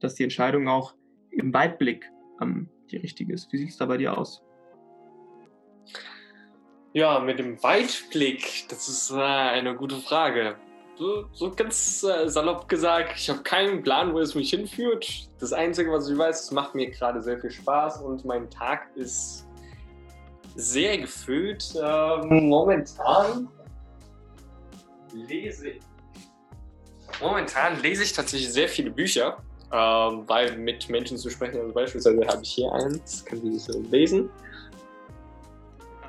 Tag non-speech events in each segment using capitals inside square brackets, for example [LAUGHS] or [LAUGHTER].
dass die Entscheidung auch im Weitblick ähm, die richtige ist. Wie sieht es da bei dir aus? Ja, mit dem Weitblick, das ist äh, eine gute Frage. So, so ganz äh, salopp gesagt, ich habe keinen Plan, wo es mich hinführt. Das Einzige, was ich weiß, es macht mir gerade sehr viel Spaß und mein Tag ist sehr gefüllt. Ähm, momentan lese. Momentan lese ich tatsächlich sehr viele Bücher, ähm, weil mit Menschen zu sprechen, also beispielsweise habe ich hier eins, kann Sie das lesen.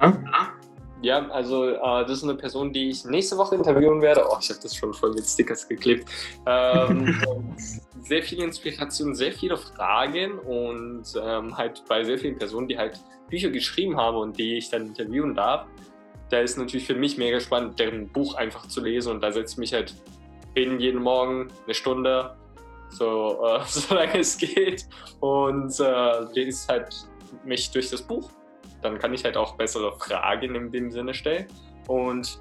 Ja. Ja, also äh, das ist eine Person, die ich nächste Woche interviewen werde. Oh, ich habe das schon voll mit Stickers geklebt. Ähm, [LAUGHS] sehr viel Inspiration, sehr viele Fragen und ähm, halt bei sehr vielen Personen, die halt Bücher geschrieben haben und die ich dann interviewen darf. Da ist natürlich für mich mega spannend, deren Buch einfach zu lesen und da setze ich mich halt hin jeden Morgen eine Stunde, so äh, [LAUGHS] solange es geht und äh, lese halt mich durch das Buch dann kann ich halt auch bessere Fragen in dem Sinne stellen. Und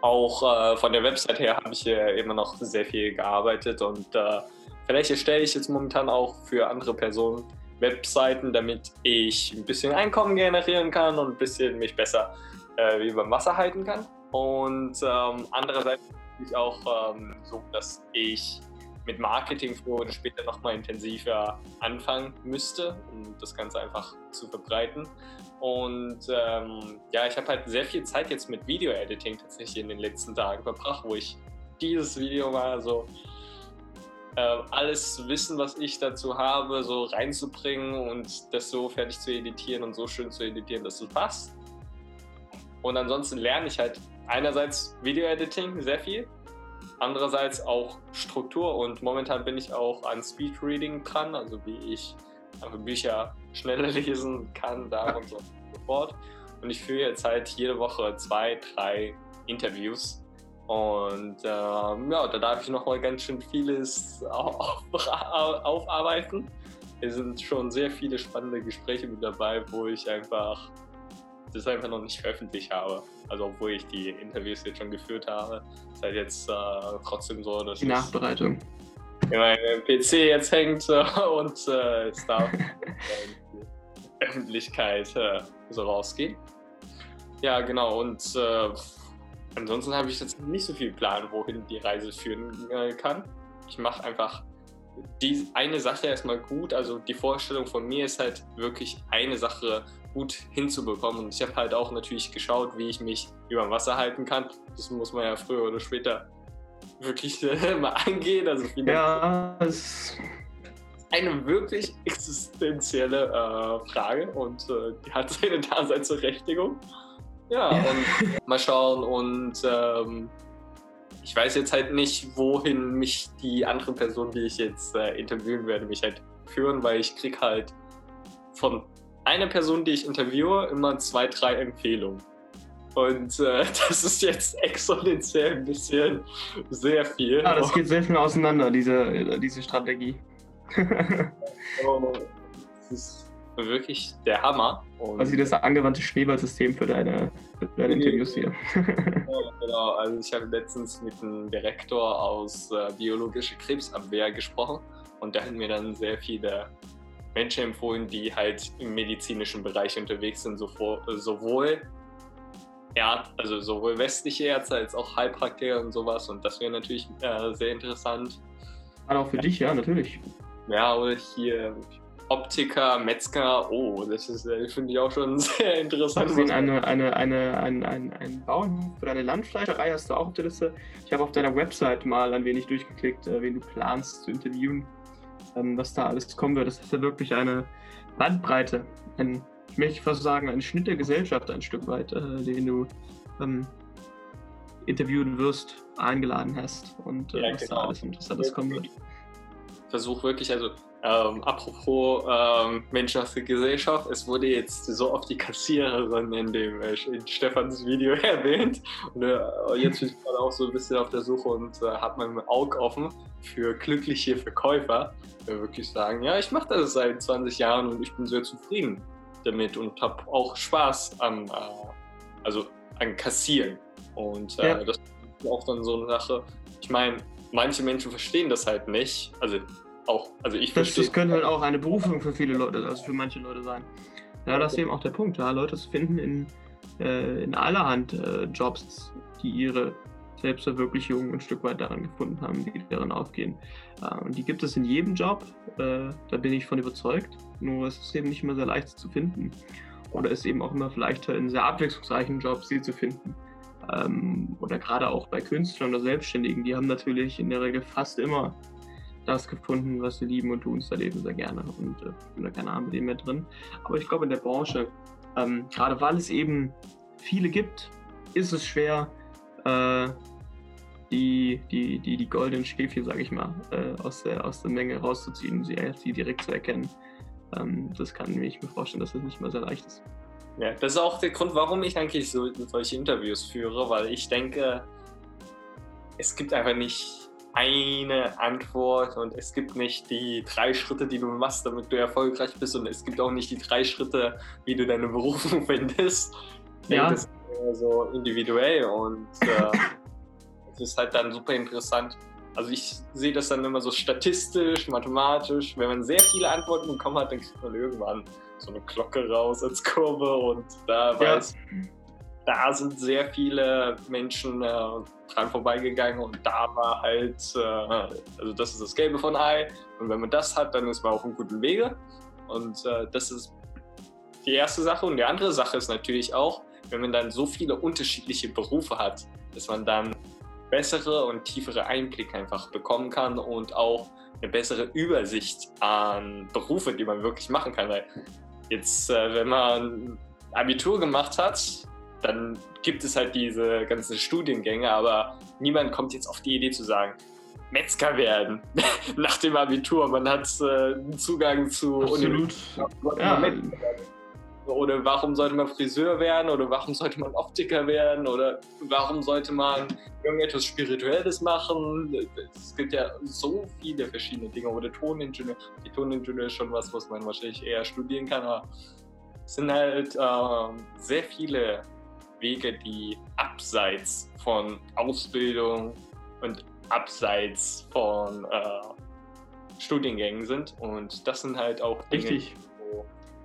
auch äh, von der Website her habe ich hier immer noch sehr viel gearbeitet und äh, vielleicht erstelle ich jetzt momentan auch für andere Personen Webseiten, damit ich ein bisschen Einkommen generieren kann und ein bisschen mich besser äh, über Wasser halten kann. Und ähm, andererseits ich auch ähm, so, dass ich mit Marketing früher oder später nochmal intensiver anfangen müsste, um das Ganze einfach zu verbreiten. Und ähm, ja, ich habe halt sehr viel Zeit jetzt mit Video-Editing tatsächlich in den letzten Tagen verbracht, wo ich dieses Video mal so äh, alles Wissen, was ich dazu habe, so reinzubringen und das so fertig zu editieren und so schön zu editieren, dass es passt. Und ansonsten lerne ich halt einerseits Video-Editing sehr viel, andererseits auch Struktur und momentan bin ich auch an Speedreading dran, also wie ich Bücher [LAUGHS] schneller lesen kann, da und so fort. Und ich führe jetzt halt jede Woche zwei, drei Interviews. Und ähm, ja, da darf ich nochmal ganz schön vieles [LAUGHS] auf, aufarbeiten. Es sind schon sehr viele spannende Gespräche mit dabei, wo ich einfach das einfach noch nicht veröffentlicht habe. Also obwohl ich die Interviews jetzt schon geführt habe, ist halt jetzt äh, trotzdem so, dass die Nachbereitung in meinem PC jetzt hängt äh, [LAUGHS] und äh, es darf [LAUGHS] in die Öffentlichkeit äh, so rausgehen. Ja, genau. Und äh, ansonsten habe ich jetzt nicht so viel Plan, wohin die Reise führen äh, kann. Ich mache einfach die eine Sache erstmal gut. Also die Vorstellung von mir ist halt wirklich eine Sache gut hinzubekommen. Und ich habe halt auch natürlich geschaut, wie ich mich über Wasser halten kann. Das muss man ja früher oder später wirklich äh, [LAUGHS] mal angehen. Also ja, es eine wirklich existenzielle äh, Frage und äh, die hat [LAUGHS] seine Daseinsberechtigung. Ja, ja, und [LAUGHS] mal schauen und ähm, ich weiß jetzt halt nicht, wohin mich die andere Person, die ich jetzt äh, interviewen werde, mich halt führen, weil ich krieg halt von einer Person, die ich interviewe, immer zwei, drei Empfehlungen. Und äh, [LAUGHS] das ist jetzt exponentiell ein bisschen sehr viel. Ja, das geht sehr viel auseinander, diese, diese Strategie. [LAUGHS] oh, das ist wirklich der Hammer. Und also das angewandte Schneeballsystem für deine, für deine Interviews hier. [LAUGHS] genau, also ich habe letztens mit einem Direktor aus äh, biologischer Krebsabwehr gesprochen und der hat mir dann sehr viele Menschen empfohlen, die halt im medizinischen Bereich unterwegs sind, sowohl ja, also sowohl westliche Ärzte als auch Heilpraktiker und sowas. Und das wäre natürlich äh, sehr interessant. Gerade auch für ja. dich, ja, natürlich. Ja, oder hier Optiker, Metzger, oh, das ist, äh, finde ich auch schon [LAUGHS] sehr interessant. Du eine, eine, eine, ein, ein, ein Bauernhof oder eine Landfleischerei hast du auch auf der Liste? Ich habe auf deiner Website mal ein wenig durchgeklickt, äh, wen du planst zu interviewen, was da alles kommen wird. Das ist ja wirklich eine Bandbreite, ein ich möchte fast sagen, ein Schnitt der Gesellschaft ein Stück weit, äh, den du ähm, interviewen wirst, eingeladen hast und äh, ja, was genau. da alles Interessantes kommen wird. Versuch wirklich, also ähm, apropos ähm, Mensch aus der Gesellschaft, es wurde jetzt so oft die Kassiererin in dem äh, in Stefans Video [LAUGHS] erwähnt. Und äh, jetzt bin ich gerade auch so ein bisschen auf der Suche und äh, habe mein Auge offen für glückliche Verkäufer, die wirklich sagen, ja, ich mache das seit 20 Jahren und ich bin sehr zufrieden damit und habe auch Spaß am, äh, also an Kassieren. Und äh, ja. das ist auch dann so eine Sache. Ich meine, manche Menschen verstehen das halt nicht. Also auch, also ich das, das könnte halt auch eine Berufung für viele Leute, also für manche Leute sein. Ja, das ist eben auch der Punkt, ja, Leute zu finden in, äh, in allerhand äh, Jobs, die ihre Selbstverwirklichung ein Stück weit daran gefunden haben, die darin aufgehen. Äh, und die gibt es in jedem Job, äh, da bin ich von überzeugt, nur es ist eben nicht immer sehr leicht zu finden. Oder ist eben auch immer leichter in sehr abwechslungsreichen Jobs sie zu finden. Ähm, oder gerade auch bei Künstlern oder Selbstständigen, die haben natürlich in der Regel fast immer das gefunden, was sie lieben und tun es da leben sehr gerne. Und äh, bin da keine Ahnung mit dem mehr drin. Aber ich glaube, in der Branche, ähm, gerade weil es eben viele gibt, ist es schwer, äh, die, die, die, die goldenen Schäfchen, sage ich mal, äh, aus, der, aus der Menge rauszuziehen, sie, sie direkt zu erkennen. Ähm, das kann ich mir vorstellen, dass das nicht mehr sehr leicht ist. Ja, das ist auch der Grund, warum ich eigentlich so, solche Interviews führe, weil ich denke, es gibt einfach nicht eine Antwort und es gibt nicht die drei Schritte, die du machst, damit du erfolgreich bist und es gibt auch nicht die drei Schritte, wie du deine Berufung [LAUGHS] findest. Ich ja. denke, das ist so individuell und äh, [LAUGHS] es ist halt dann super interessant. Also ich sehe das dann immer so statistisch, mathematisch. Wenn man sehr viele Antworten bekommen hat, dann kriegt man irgendwann so eine Glocke raus als Kurve und da ja. weiß, da sind sehr viele Menschen äh, dran vorbeigegangen und da war halt, äh, also das ist das Gelbe von Ei und wenn man das hat, dann ist man auf einem guten Wege. Und äh, das ist die erste Sache. Und die andere Sache ist natürlich auch, wenn man dann so viele unterschiedliche Berufe hat, dass man dann bessere und tiefere Einblicke einfach bekommen kann und auch eine bessere Übersicht an Berufe, die man wirklich machen kann. Weil jetzt, äh, wenn man Abitur gemacht hat, dann gibt es halt diese ganzen Studiengänge, aber niemand kommt jetzt auf die Idee zu sagen, Metzger werden [LAUGHS] nach dem Abitur. Man hat äh, Zugang zu Absolut. Ja. Oder warum sollte man Friseur werden? Oder warum sollte man Optiker werden? Oder warum sollte man irgendetwas Spirituelles machen? Es gibt ja so viele verschiedene Dinge. Oder Toningenieur. Die Toningenieur ist schon was, was man wahrscheinlich eher studieren kann. Aber es sind halt äh, sehr viele Wege, die abseits von Ausbildung und abseits von äh, Studiengängen sind. Und das sind halt auch Dinge, Richtig.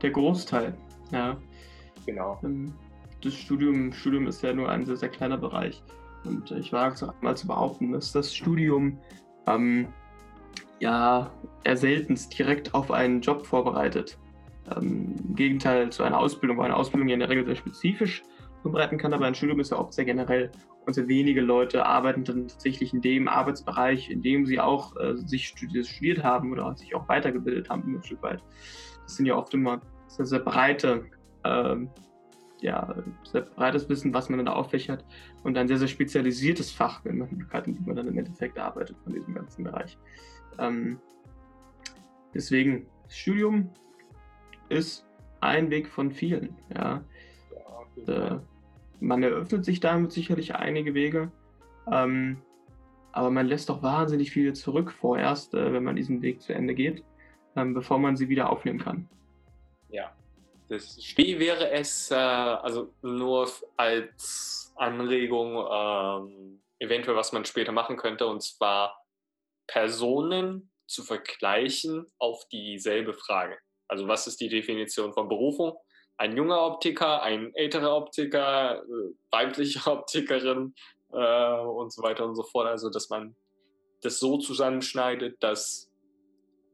Der Großteil, ja. Genau. Ähm, das Studium, Studium ist ja nur ein sehr, sehr kleiner Bereich. Und ich wage es auch mal zu behaupten, dass das Studium ähm, ja eher seltenst direkt auf einen Job vorbereitet. Ähm, Im Gegenteil zu einer Ausbildung, wo eine Ausbildung ja in der Regel sehr spezifisch vorbereiten kann, aber ein Studium ist ja oft sehr generell und sehr wenige Leute arbeiten dann tatsächlich in dem Arbeitsbereich, in dem sie auch äh, sich studiert haben oder sich auch weitergebildet haben, ein Stück weit. Das sind ja oft immer sehr, sehr breite, ähm, ja, sehr breites Wissen, was man dann auffächert und ein sehr, sehr spezialisiertes Fach, wenn man, wie man dann im Endeffekt arbeitet von diesem ganzen Bereich. Ähm, deswegen, das Studium ist ein Weg von vielen. Ja. Äh, man eröffnet sich damit sicherlich einige Wege, ähm, aber man lässt doch wahnsinnig viele zurück vorerst, äh, wenn man diesen Weg zu Ende geht, ähm, bevor man sie wieder aufnehmen kann. Ja. Das, wie wäre es, äh, also nur als Anregung, ähm, eventuell, was man später machen könnte, und zwar Personen zu vergleichen auf dieselbe Frage. Also was ist die Definition von Berufung? Ein junger Optiker, ein älterer Optiker, äh, weibliche [LAUGHS] Optikerin äh, und so weiter und so fort. Also, dass man das so zusammenschneidet, dass,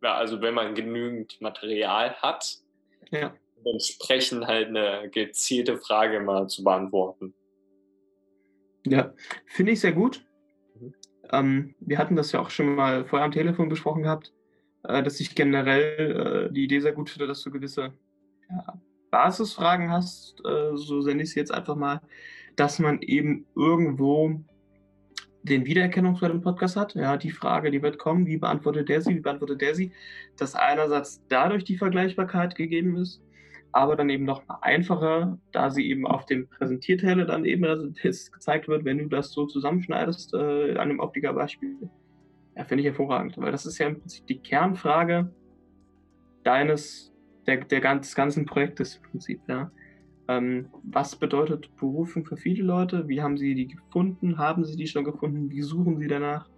ja, also wenn man genügend Material hat, ja. entsprechend halt eine gezielte Frage mal zu beantworten. Ja, finde ich sehr gut. Mhm. Ähm, wir hatten das ja auch schon mal vorher am Telefon besprochen gehabt, äh, dass ich generell äh, die Idee sehr gut finde, dass du gewisse ja, Basisfragen hast, äh, so nenne ich es jetzt einfach mal, dass man eben irgendwo den Wiedererkennungswert im Podcast hat. Ja, die Frage, die wird kommen, wie beantwortet der sie, wie beantwortet der sie, dass einerseits dadurch die Vergleichbarkeit gegeben ist, aber dann eben noch einfacher, da sie eben auf dem Präsentierteller dann eben [LAUGHS] gezeigt wird, wenn du das so zusammenschneidest äh, an einem Optikerbeispiel. Ja, finde ich hervorragend, weil das ist ja im Prinzip die Kernfrage deines der, der ganz, des ganzen Projektes im Prinzip. Ja. Ähm, was bedeutet Berufung für viele Leute? Wie haben sie die gefunden? Haben sie die schon gefunden? Wie suchen sie danach?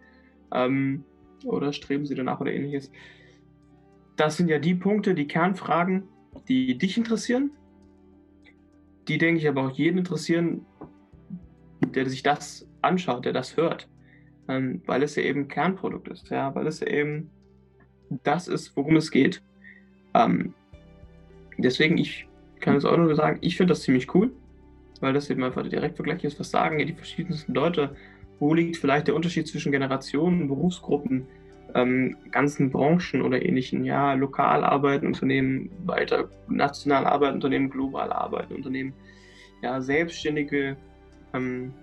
Ähm, oder streben sie danach oder ähnliches? das sind ja die Punkte, die Kernfragen, die dich interessieren. Die, denke ich, aber auch jeden interessieren, der sich das anschaut, der das hört. Ähm, weil es ja eben Kernprodukt ist, ja, weil es ja eben das ist, worum es geht. Ähm, deswegen, ich kann es auch nur sagen, ich finde das ziemlich cool, weil das eben einfach der Direktvergleich ist. Was sagen ja die verschiedensten Leute? Wo liegt vielleicht der Unterschied zwischen Generationen, Berufsgruppen, ähm, ganzen Branchen oder ähnlichen? Ja, lokal arbeiten Unternehmen, weiter national arbeiten Unternehmen, global arbeiten Unternehmen, ja, Selbstständige, ähm,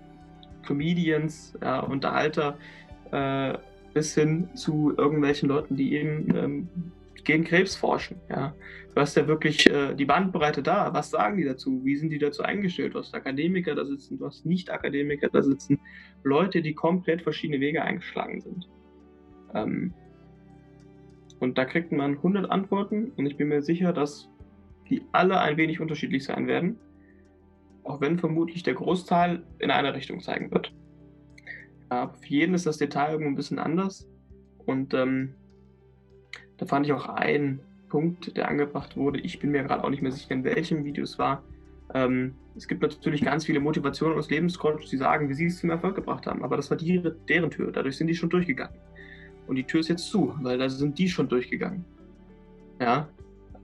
Comedians, ja, Unterhalter, äh, bis hin zu irgendwelchen Leuten, die eben ähm, gegen Krebs forschen. Ja. Du hast ja wirklich äh, die Bandbreite da. Was sagen die dazu? Wie sind die dazu eingestellt? Du hast Akademiker da sitzen, du hast Nicht-Akademiker da sitzen, Leute, die komplett verschiedene Wege eingeschlagen sind. Ähm, und da kriegt man 100 Antworten und ich bin mir sicher, dass die alle ein wenig unterschiedlich sein werden, auch wenn vermutlich der Großteil in eine Richtung zeigen wird. Aber für jeden ist das Detail irgendwo ein bisschen anders. Und ähm, da fand ich auch einen Punkt, der angebracht wurde. Ich bin mir gerade auch nicht mehr sicher, in welchem Video es war. Ähm, es gibt natürlich ganz viele Motivationen aus Lebenscoaches, die sagen, wie sie es zum Erfolg gebracht haben. Aber das war die, deren Tür. Dadurch sind die schon durchgegangen. Und die Tür ist jetzt zu, weil da sind die schon durchgegangen. Ja,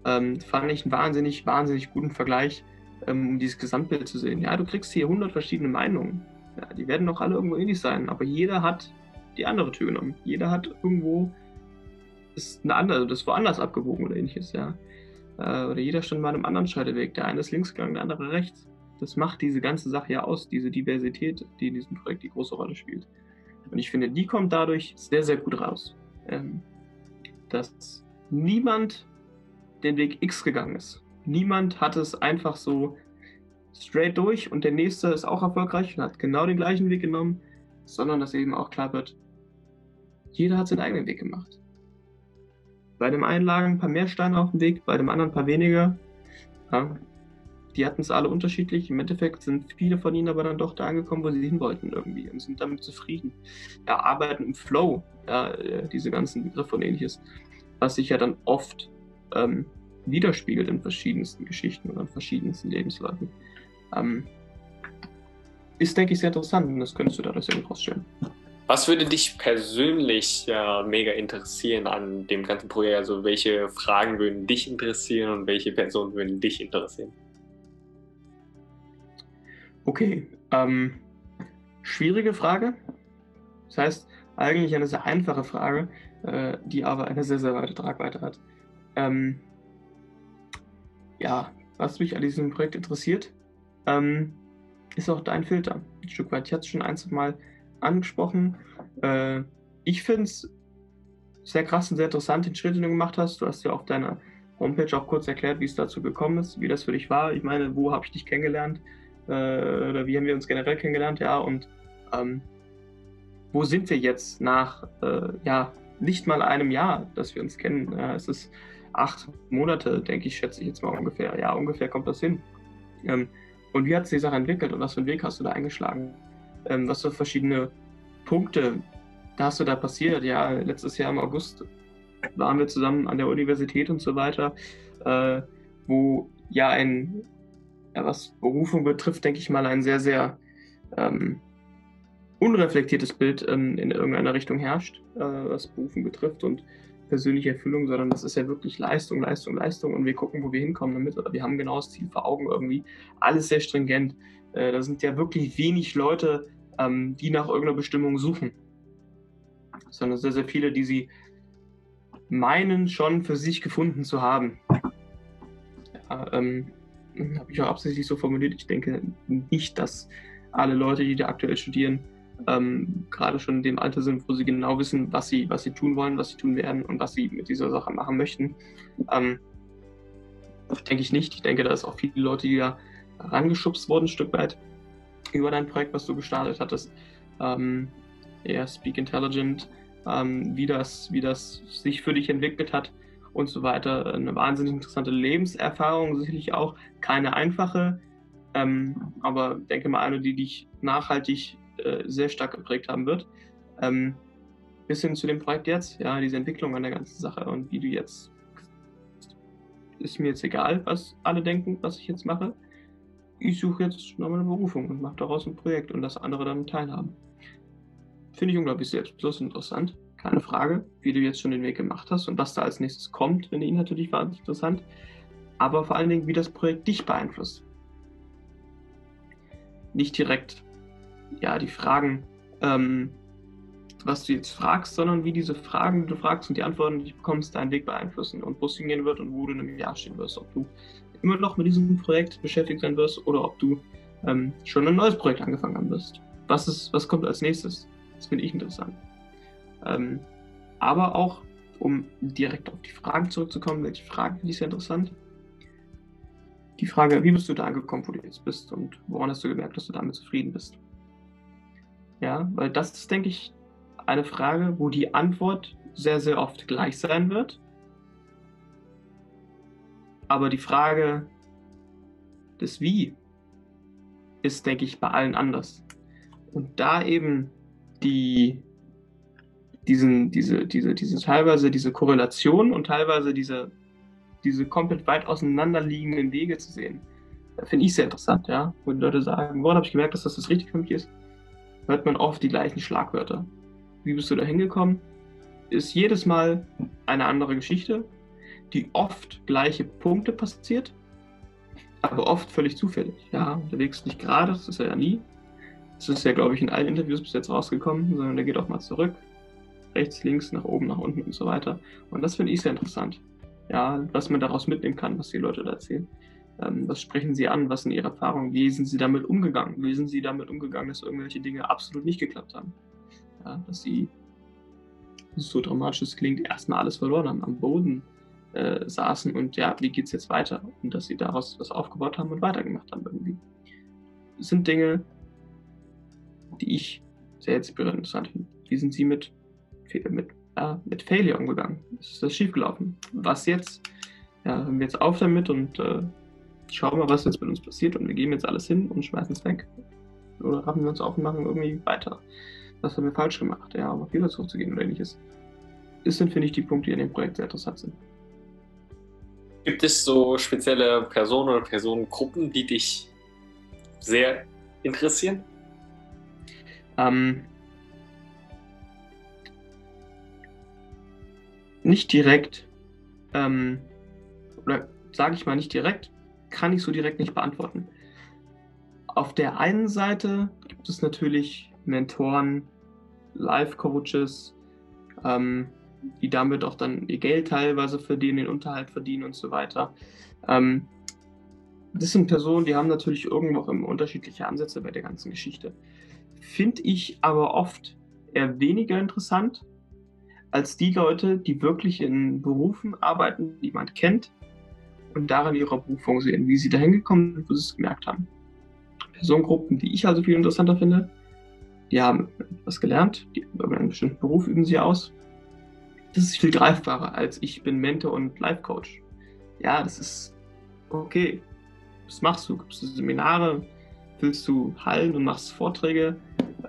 ähm, fand ich einen wahnsinnig, wahnsinnig guten Vergleich, ähm, um dieses Gesamtbild zu sehen. Ja, du kriegst hier 100 verschiedene Meinungen. Ja, die werden doch alle irgendwo ähnlich sein, aber jeder hat die andere Tür genommen. Jeder hat irgendwo ist eine andere, das woanders abgebogen oder ähnliches, ja. Äh, oder jeder stand mal an einem anderen Scheideweg. Der eine ist links gegangen, der andere rechts. Das macht diese ganze Sache ja aus, diese Diversität, die in diesem Projekt die große Rolle spielt. Und ich finde, die kommt dadurch sehr, sehr gut raus. Ähm, dass niemand den Weg X gegangen ist. Niemand hat es einfach so straight durch und der nächste ist auch erfolgreich und hat genau den gleichen Weg genommen, sondern dass eben auch klar wird, jeder hat seinen eigenen Weg gemacht. Bei dem einen lagen ein paar mehr Steine auf dem Weg, bei dem anderen ein paar weniger. Ja, die hatten es alle unterschiedlich. Im Endeffekt sind viele von ihnen aber dann doch da angekommen, wo sie hin wollten irgendwie und sind damit zufrieden. Ja, arbeiten im Flow, ja, äh, diese ganzen Begriffe und ähnliches, was sich ja dann oft ähm, widerspiegelt in verschiedensten Geschichten oder in verschiedensten Lebensläufen. Ähm, ist, denke ich, sehr interessant und das könntest du dadurch sehr gut rausstellen. Was würde dich persönlich äh, mega interessieren an dem ganzen Projekt? Also welche Fragen würden dich interessieren und welche Personen würden dich interessieren? Okay, ähm, schwierige Frage. Das heißt, eigentlich eine sehr einfache Frage, äh, die aber eine sehr, sehr weite Tragweite hat. Ähm, ja, was mich an diesem Projekt interessiert, ähm, ist auch dein Filter. Ein Stück weit. Ich hatte es schon ein, zwei Mal angesprochen. Äh, ich finde es sehr krass und sehr interessant, den Schritt, den du gemacht hast. Du hast ja auf deiner Homepage auch kurz erklärt, wie es dazu gekommen ist, wie das für dich war. Ich meine, wo habe ich dich kennengelernt? Äh, oder wie haben wir uns generell kennengelernt? Ja, und ähm, wo sind wir jetzt nach, äh, ja, nicht mal einem Jahr, dass wir uns kennen? Ja, es ist acht Monate, denke ich, schätze ich jetzt mal ungefähr. Ja, ungefähr kommt das hin. Ähm, und wie hat sich die Sache entwickelt und was für einen Weg hast du da eingeschlagen? Ähm, was für verschiedene Punkte hast du da passiert? Ja, letztes Jahr im August waren wir zusammen an der Universität und so weiter, äh, wo ja ein, ja, was Berufung betrifft, denke ich mal, ein sehr, sehr ähm, unreflektiertes Bild ähm, in irgendeiner Richtung herrscht, äh, was Berufung betrifft und persönliche Erfüllung, sondern das ist ja wirklich Leistung, Leistung, Leistung und wir gucken, wo wir hinkommen damit oder wir haben genau das Ziel vor Augen irgendwie. Alles sehr stringent. Äh, da sind ja wirklich wenig Leute, ähm, die nach irgendeiner Bestimmung suchen, sondern sehr, sehr viele, die sie meinen schon für sich gefunden zu haben. Ja, ähm, habe ich auch absichtlich so formuliert. Ich denke nicht, dass alle Leute, die da aktuell studieren, ähm, gerade schon in dem Alter sind, wo sie genau wissen, was sie, was sie tun wollen, was sie tun werden und was sie mit dieser Sache machen möchten. Ähm, denke ich nicht. Ich denke, da ist auch viele Leute, die da rangeschubst wurden, ein Stück weit über dein Projekt, was du gestartet hattest. Ähm, ja, Speak Intelligent, ähm, wie, das, wie das sich für dich entwickelt hat und so weiter. Eine wahnsinnig interessante Lebenserfahrung, sicherlich auch keine einfache, ähm, aber denke mal eine, die dich nachhaltig äh, sehr stark geprägt haben wird. Ähm, bis hin zu dem Projekt jetzt, ja, diese Entwicklung an der ganzen Sache und wie du jetzt ist mir jetzt egal, was alle denken, was ich jetzt mache. Ich suche jetzt noch eine Berufung und mache daraus ein Projekt und das andere dann teilhaben. Finde ich unglaublich selbstlos interessant. Keine Frage, wie du jetzt schon den Weg gemacht hast und was da als nächstes kommt, finde ich natürlich wahnsinnig interessant. Aber vor allen Dingen, wie das Projekt dich beeinflusst. Nicht direkt, ja, die Fragen, ähm, was du jetzt fragst, sondern wie diese Fragen, die du fragst und die Antworten, die du bekommst, deinen Weg beeinflussen und wo es hingehen wird und wo du in einem Jahr stehen wirst. Ob du immer noch mit diesem Projekt beschäftigt sein wirst oder ob du ähm, schon ein neues Projekt angefangen haben wirst. Was, ist, was kommt als nächstes? Das finde ich interessant. Ähm, aber auch, um direkt auf die Fragen zurückzukommen, welche Fragen finde ich sehr interessant? Die Frage, wie bist du da angekommen, wo du jetzt bist und woran hast du gemerkt, dass du damit zufrieden bist? Ja, weil das ist, denke ich, eine Frage, wo die Antwort sehr, sehr oft gleich sein wird. Aber die Frage des Wie ist, denke ich, bei allen anders. Und da eben die, diesen, diese, diese, diese teilweise diese Korrelation und teilweise diese, diese komplett weit auseinanderliegenden Wege zu sehen, finde ich sehr interessant, ja. Wo die Leute sagen, woran habe ich gemerkt, dass das das richtig für mich ist, hört man oft die gleichen Schlagwörter wie bist du da hingekommen, ist jedes Mal eine andere Geschichte, die oft gleiche Punkte passiert, aber oft völlig zufällig. Ja, unterwegs nicht gerade, das ist er ja nie. Das ist ja, glaube ich, in allen Interviews bis jetzt rausgekommen, sondern der geht auch mal zurück. Rechts, links, nach oben, nach unten und so weiter. Und das finde ich sehr interessant. Ja, was man daraus mitnehmen kann, was die Leute da erzählen. Ähm, was sprechen sie an? Was sind ihre Erfahrungen? Wie sind sie damit umgegangen? Wie sind sie damit umgegangen, dass irgendwelche Dinge absolut nicht geklappt haben? ja, dass sie, so dramatisch es klingt, erstmal alles verloren haben, am Boden äh, saßen und ja, wie geht es jetzt weiter? Und dass sie daraus was aufgebaut haben und weitergemacht haben irgendwie. Das sind Dinge, die ich sehr interessant finde. Wie sind sie mit, mit, äh, mit Failure umgegangen? Ist das schiefgelaufen? Was jetzt? Ja, hören wir jetzt auf damit und äh, schauen mal, was jetzt mit uns passiert und wir geben jetzt alles hin und schmeißen es weg. Oder raffen wir uns auf und machen irgendwie weiter was haben wir falsch gemacht, ja, um auf Fehler zurückzugehen oder ähnliches. Das sind, finde ich, die Punkte, die in dem Projekt sehr interessant sind. Gibt es so spezielle Personen oder Personengruppen, die dich sehr interessieren? Ähm, nicht direkt, ähm, oder sage ich mal nicht direkt, kann ich so direkt nicht beantworten. Auf der einen Seite gibt es natürlich Mentoren, Life-Coaches, ähm, die damit auch dann ihr Geld teilweise verdienen, den Unterhalt verdienen und so weiter. Ähm, das sind Personen, die haben natürlich irgendwo auch immer unterschiedliche Ansätze bei der ganzen Geschichte. Finde ich aber oft eher weniger interessant als die Leute, die wirklich in Berufen arbeiten, die man kennt und darin ihre Berufung sehen, wie sie dahin gekommen sind, wo sie es gemerkt haben. Personengruppen, die ich also viel interessanter finde, die haben was gelernt, die, über einen bestimmten Beruf üben sie aus. Das ist viel greifbarer als ich bin Mentor und Life Coach. Ja, das ist okay. Was machst du? Gibst du Seminare? Willst du Hallen und machst Vorträge?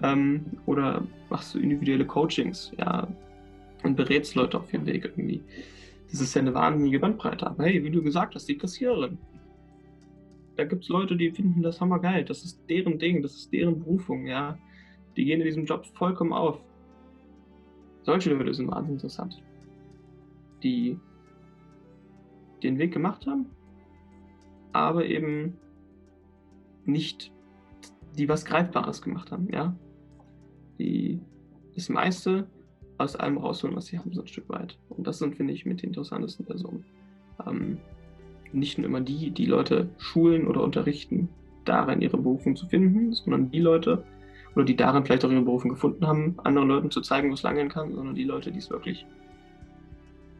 Ähm, oder machst du individuelle Coachings? Ja, und berätst Leute auf ihrem Weg irgendwie. Das ist ja eine wahnsinnige Bandbreite. Aber hey, wie du gesagt hast, die Kassiererin. Da gibt es Leute, die finden das hammergeil. Das ist deren Ding, das ist deren Berufung, ja. Die gehen in diesem Job vollkommen auf. Solche Leute sind wahnsinnig interessant. Die den Weg gemacht haben, aber eben nicht die was Greifbares gemacht haben, ja. Die das meiste aus allem rausholen, was sie haben, so ein Stück weit. Und das sind, finde ich, mit den interessantesten Personen. Ähm, nicht nur immer die, die Leute schulen oder unterrichten, darin ihre Berufung zu finden, sondern die Leute, oder die darin vielleicht auch ihre Berufung gefunden haben, anderen Leuten zu zeigen, wo es langgehen kann, sondern die Leute, die es wirklich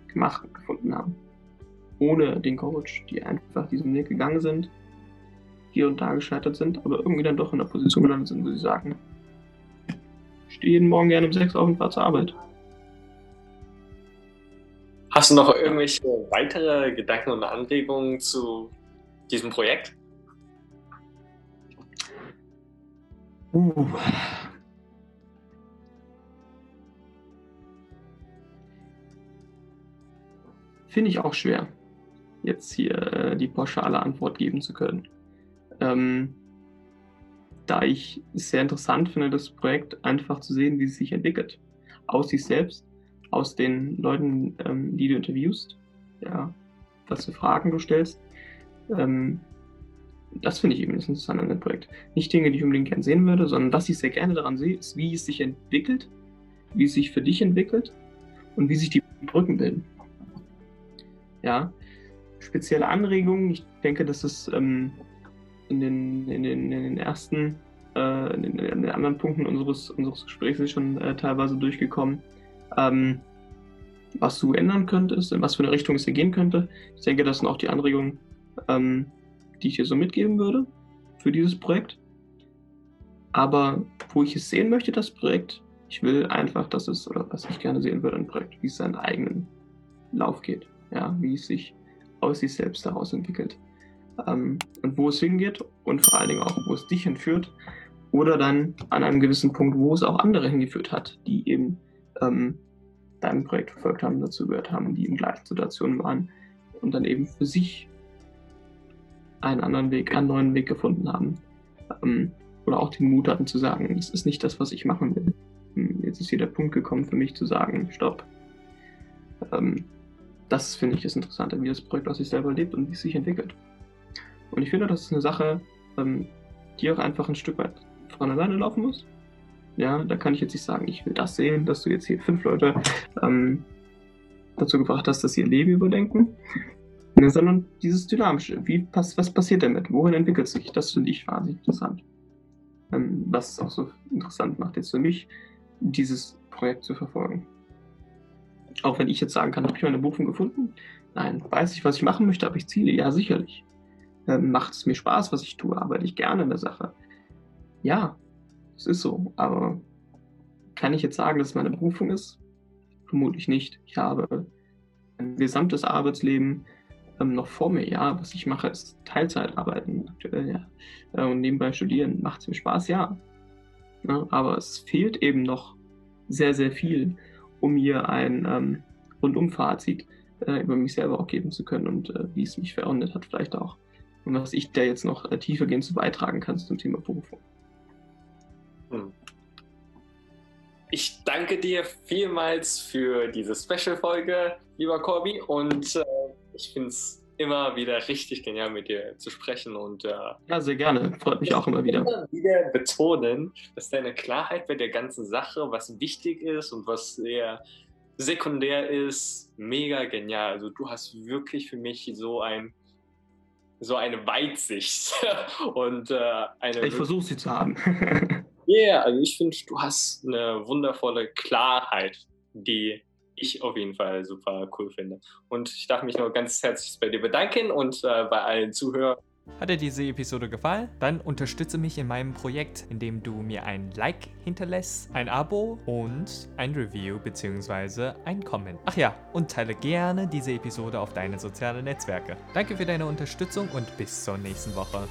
gemacht und gefunden haben. Ohne den Coach, die einfach diesen Weg gegangen sind, hier und da gescheitert sind, aber irgendwie dann doch in der Position gelandet sind, wo sie sagen, ich stehe jeden Morgen gerne um sechs auf und fahre zur Arbeit. Hast du noch irgendwelche weitere Gedanken und Anregungen zu diesem Projekt? Uh. Finde ich auch schwer. jetzt hier äh, die pauschale Antwort geben zu können. Ähm, da ich es sehr interessant finde, das Projekt einfach zu sehen, wie es sich entwickelt. Aus sich selbst, aus den Leuten, ähm, die du interviewst, ja, was für Fragen du stellst. Ähm, das finde ich eben das Interessante an dem Projekt. Nicht Dinge, die ich unbedingt gerne sehen würde, sondern was ich sehr gerne daran sehe, ist, wie es sich entwickelt, wie es sich für dich entwickelt und wie sich die Brücken bilden. Ja, spezielle Anregungen. Ich denke, das ist ähm, in, den, in, den, in den ersten, äh, in, den, in, den, anderen Punkten unseres, unseres Gesprächs schon äh, teilweise durchgekommen. Ähm, was du ändern könntest, in was für eine Richtung es hier gehen könnte. Ich denke, das sind auch die Anregungen, ähm, die ich dir so mitgeben würde für dieses Projekt. Aber wo ich es sehen möchte, das Projekt, ich will einfach, dass es, oder was ich gerne sehen würde, ein Projekt, wie es seinen eigenen Lauf geht. Ja, wie es sich aus sich selbst daraus entwickelt. Ähm, und wo es hingeht und vor allen Dingen auch, wo es dich hinführt. Oder dann an einem gewissen Punkt, wo es auch andere hingeführt hat, die eben ähm, dein Projekt verfolgt haben, dazu gehört haben, die in gleichen Situationen waren und dann eben für sich einen anderen Weg, einen neuen Weg gefunden haben. Ähm, oder auch den Mut hatten zu sagen, es ist nicht das, was ich machen will. Ähm, jetzt ist hier der Punkt gekommen für mich zu sagen, stopp. Ähm, das finde ich das Interessante, wie das Projekt aus sich selber lebt und wie es sich entwickelt. Und ich finde, das ist eine Sache, ähm, die auch einfach ein Stück weit von alleine laufen muss. Ja, da kann ich jetzt nicht sagen, ich will das sehen, dass du jetzt hier fünf Leute ähm, dazu gebracht hast, dass sie ihr Leben überdenken, sondern dieses Dynamische. Wie, pass, was passiert damit? Wohin entwickelt sich? Das finde ich wahnsinnig interessant. Ähm, was es auch so interessant macht, jetzt für mich, dieses Projekt zu verfolgen. Auch wenn ich jetzt sagen kann, habe ich meine Berufung gefunden? Nein. Weiß ich, was ich machen möchte? Habe ich Ziele? Ja, sicherlich. Ähm, macht es mir Spaß, was ich tue? Arbeite ich gerne in der Sache? Ja, es ist so. Aber kann ich jetzt sagen, dass es meine Berufung ist? Vermutlich nicht. Ich habe ein gesamtes Arbeitsleben ähm, noch vor mir. Ja, was ich mache, ist Teilzeitarbeiten aktuell, ja. Äh, und nebenbei studieren. Macht es mir Spaß? Ja. ja. Aber es fehlt eben noch sehr, sehr viel um mir ein ähm, Rundum-Fazit äh, über mich selber auch geben zu können und äh, wie es mich verändert hat vielleicht auch. Und was ich da jetzt noch äh, tiefergehend zu beitragen kann zum Thema Berufung. Hm. Ich danke dir vielmals für diese Special-Folge, lieber Corby, und äh, ich finde es immer wieder richtig genial, mit dir zu sprechen. Und, äh, ja, sehr gerne. Freut mich auch immer wieder. Immer wieder betonen, dass deine Klarheit bei der ganzen Sache, was wichtig ist und was sehr sekundär ist, mega genial. Also du hast wirklich für mich so ein so eine Weitsicht [LAUGHS] und äh, eine. Ich versuche sie zu haben. [LAUGHS] Ja, yeah, also ich finde, du hast eine wundervolle Klarheit, die ich auf jeden Fall super cool finde. Und ich darf mich noch ganz herzlich bei dir bedanken und äh, bei allen Zuhörern. Hat dir diese Episode gefallen? Dann unterstütze mich in meinem Projekt, indem du mir ein Like hinterlässt, ein Abo und ein Review bzw. ein Comment. Ach ja, und teile gerne diese Episode auf deine sozialen Netzwerke. Danke für deine Unterstützung und bis zur nächsten Woche.